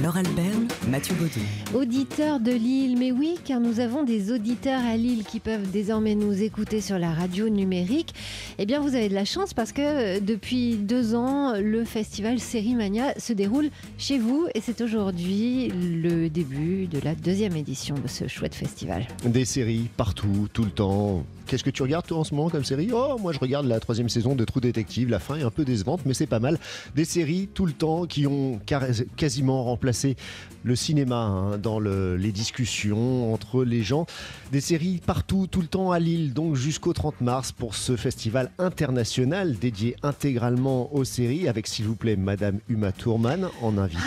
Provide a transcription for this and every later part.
Laure Alberne, Mathieu Baudou. Auditeurs de Lille, mais oui, car nous avons des auditeurs à Lille qui peuvent désormais nous écouter sur la radio numérique. Eh bien, vous avez de la chance parce que euh, depuis deux ans, le festival Sérimania se déroule chez vous et c'est aujourd'hui le début de la deuxième édition de ce chouette festival. Des séries partout, tout le temps. Qu'est-ce que tu regardes toi en ce moment comme série? Oh, moi je regarde la troisième saison de True Detective. La fin est un peu décevante, mais c'est pas mal. Des séries tout le temps qui ont quasiment remplacé le cinéma hein, dans le- les discussions entre les gens. Des séries partout, tout le temps à Lille, donc jusqu'au 30 mars pour ce festival international dédié intégralement aux séries, avec s'il vous plaît Madame Uma Thurman en invité.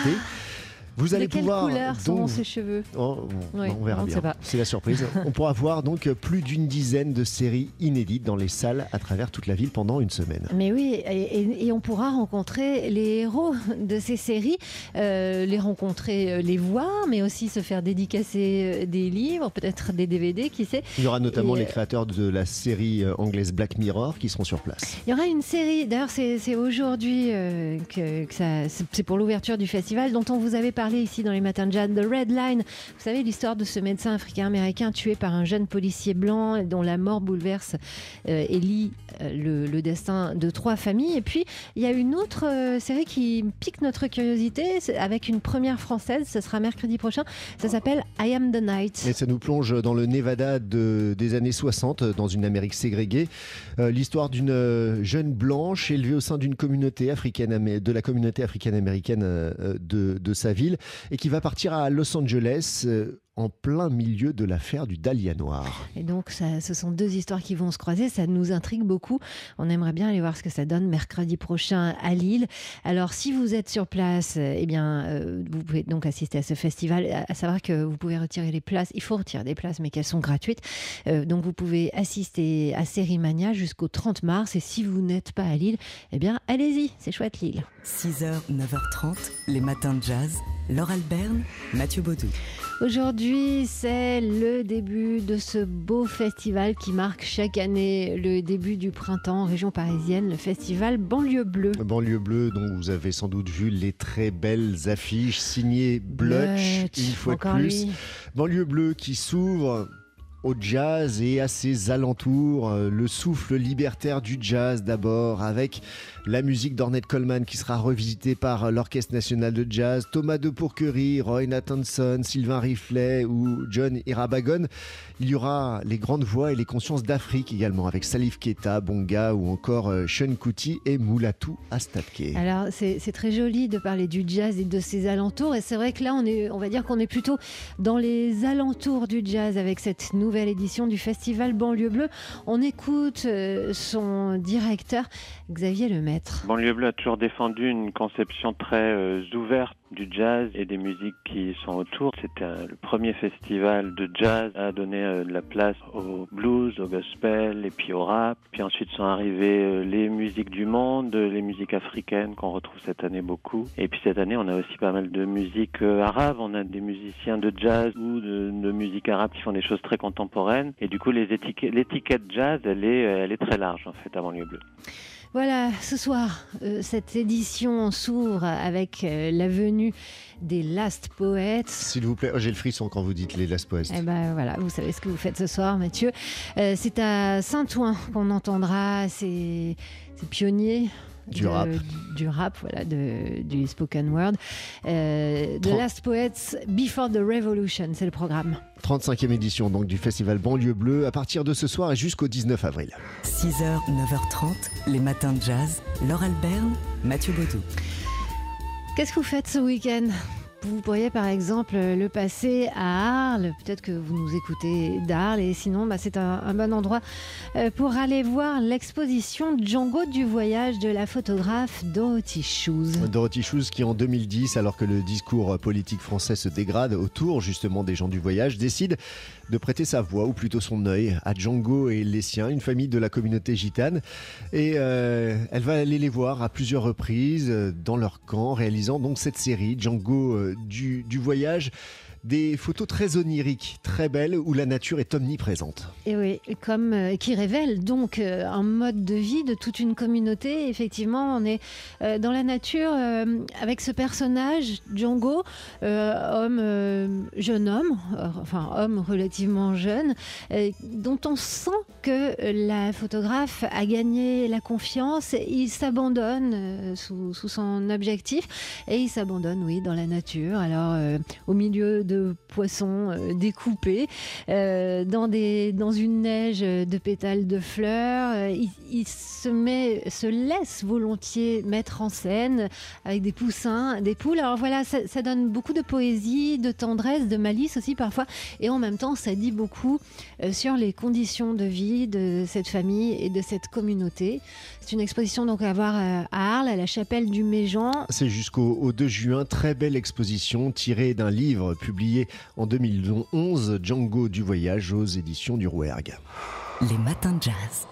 Vous allez de quelle pouvoir couleur donc ses cheveux? Oh, on, Oui, on verra on bien. C'est la surprise. on pourra voir donc plus d'une dizaine de séries inédites dans les salles à travers toute la ville pendant une semaine. Mais oui, et, et- et on pourra rencontrer les héros de ces séries, euh, les rencontrer, euh, les voir, mais aussi se faire dédicacer euh, des livres, peut-être des DVD, qui sait. Il y aura notamment Et, les créateurs de la série anglaise Black Mirror qui seront sur place. Il y aura une série, d'ailleurs c'est aujourd'hui euh, que, que ça, c'est pour l'ouverture du festival dont on vous avait parlé ici dans les matins de Jazz, The Red Line. Vous savez l'histoire de ce médecin africain-américain tué par un jeune policier blanc dont la mort bouleverse euh, et lie euh, le, destin de trois familles. Et puis il y a une autre euh, série qui pique notre curiosité avec une première française, ce sera mercredi prochain. Ça s'appelle I Am the Night. Et ça nous plonge dans le Nevada de- des années 60, dans une Amérique ségrégée. Euh, L'histoire d'une jeune blanche élevée au sein d'une communauté africaine, de la communauté africaine-américaine euh, de, de sa ville, et qui va partir à Los Angeles euh, en plein milieu de l'affaire du Dahlia Noir. Et donc, ça, ce sont deux histoires qui vont se croiser. Ça nous intrigue beaucoup. On aimerait bien aller voir ce que ça donne mercredi prochain à Lille. Alors, si vous êtes sur place, eh bien, euh, vous pouvez donc assister à ce festival. À, à savoir que vous pouvez retirer les places. Il faut retirer des places, mais qu'elles sont gratuites. Euh, donc, vous pouvez assister à Sérimania jusqu'au 30 mars. Et si vous n'êtes pas à Lille, eh bien, allez-y. C'est chouette, Lille. 6h, 9h30, les matins de jazz. Laure Alberne, Mathieu Baudou. Aujourd'hui, c'est le début de ce beau festival qui marque chaque année le début du printemps en région parisienne, le festival Banlieue Bleue. Banlieue Bleue, dont vous avez sans doute vu les très belles affiches signées Blutch, Blutch, une fois de plus. lui. Banlieue Bleue qui s'ouvre au jazz et à ses alentours, euh, le souffle libertaire du jazz d'abord, avec la musique d'Ornette Coleman qui sera revisitée par l'Orchestre National de Jazz, Thomas de Pourquerie, Roy Nathanson, Sylvain Riflet ou John Irabagon. Il y aura les grandes voix et les consciences d'Afrique également, avec Salif Keita, Bonga ou encore euh, Sean Kuti et Moulatou Astatke. Alors, c'est très joli de parler du jazz et de ses alentours. Et c'est vrai que là, on, est, on va dire qu'on est plutôt dans les alentours du jazz avec cette nouvelle édition du festival Banlieue Bleue. On écoute euh, son directeur, Xavier Lemaître. Banlieue Bleue a toujours défendu une conception très euh, ouverte du jazz et des musiques qui sont autour. C'était euh, le premier festival de jazz à donner euh, de la place au blues, au gospel et puis au rap. Puis ensuite sont arrivées euh, les musiques du monde, les musiques africaines qu'on retrouve cette année beaucoup. Et puis cette année, on a aussi pas mal de musique arabe. On a des musiciens de jazz ou de, musique arabe qui font des choses très contemporaines. Et du coup, l'étiquette jazz, elle est, elle est très large en fait à Banlieue. Voilà, ce soir, euh, cette édition s'ouvre avec euh, la venue des Last Poets. S'il vous plaît, oh, j'ai le frisson quand vous dites les Last Poets. Eh ben voilà, vous savez ce que vous faites ce soir, Mathieu. Euh, c'est à Saint-Ouen qu'on entendra ces, ces pionniers. Du de- rap. Du rap, voilà, de, du spoken word. Euh, The Last Poets Before the Revolution, c'est le programme. 35e édition donc du festival Banlieue Bleue à partir de ce soir et jusqu'au 19 avril. 6h, 9h30, les matins de jazz. Laure Alberne, Mathieu Baudou. Qu'est-ce que vous faites ce week-end? Vous pourriez par exemple le passer à Arles, peut-être que vous nous écoutez d'Arles, et sinon bah, c'est un, un bon endroit euh, pour aller voir l'exposition Django du voyage de la photographe Dorothy Shoes. Dorothy Shoes qui en 2010, alors que le discours politique français se dégrade autour justement des gens du voyage, décide de prêter sa voix, ou plutôt son œil, à Django et les siens, une famille de la communauté gitane. Et euh, elle va aller les voir à plusieurs reprises euh, dans leur camp, réalisant donc cette série Django euh, du, du voyage Des photos très oniriques, très belles, où la nature est omniprésente. Et oui, comme euh, qui révèle donc euh, un mode de vie de toute une communauté. Effectivement, on est euh, dans la nature avec ce personnage Django, homme jeune homme, enfin homme relativement jeune, dont on sent que la photographe a gagné la confiance. Il s'abandonne euh, sous, son objectif et il s'abandonne, oui, dans la nature. Alors, euh, au milieu de poissons euh, découpés, euh, dans, une neige de pétales de fleurs, euh, il, se, laisse volontiers mettre en scène avec des poussins, des poules. Alors voilà, ça, ça donne beaucoup de poésie, de tendresse, de malice aussi parfois. Et en même temps, ça dit beaucoup euh, sur les conditions de vie de cette famille et de cette communauté. C'est une exposition donc à voir euh, à Arles, à la chapelle du Méjean. C'est jusqu'au au 2 juin, très belle exposition tirée d'un livre publié en 2011, Django du voyage aux éditions du Rouergue. Les matins de jazz.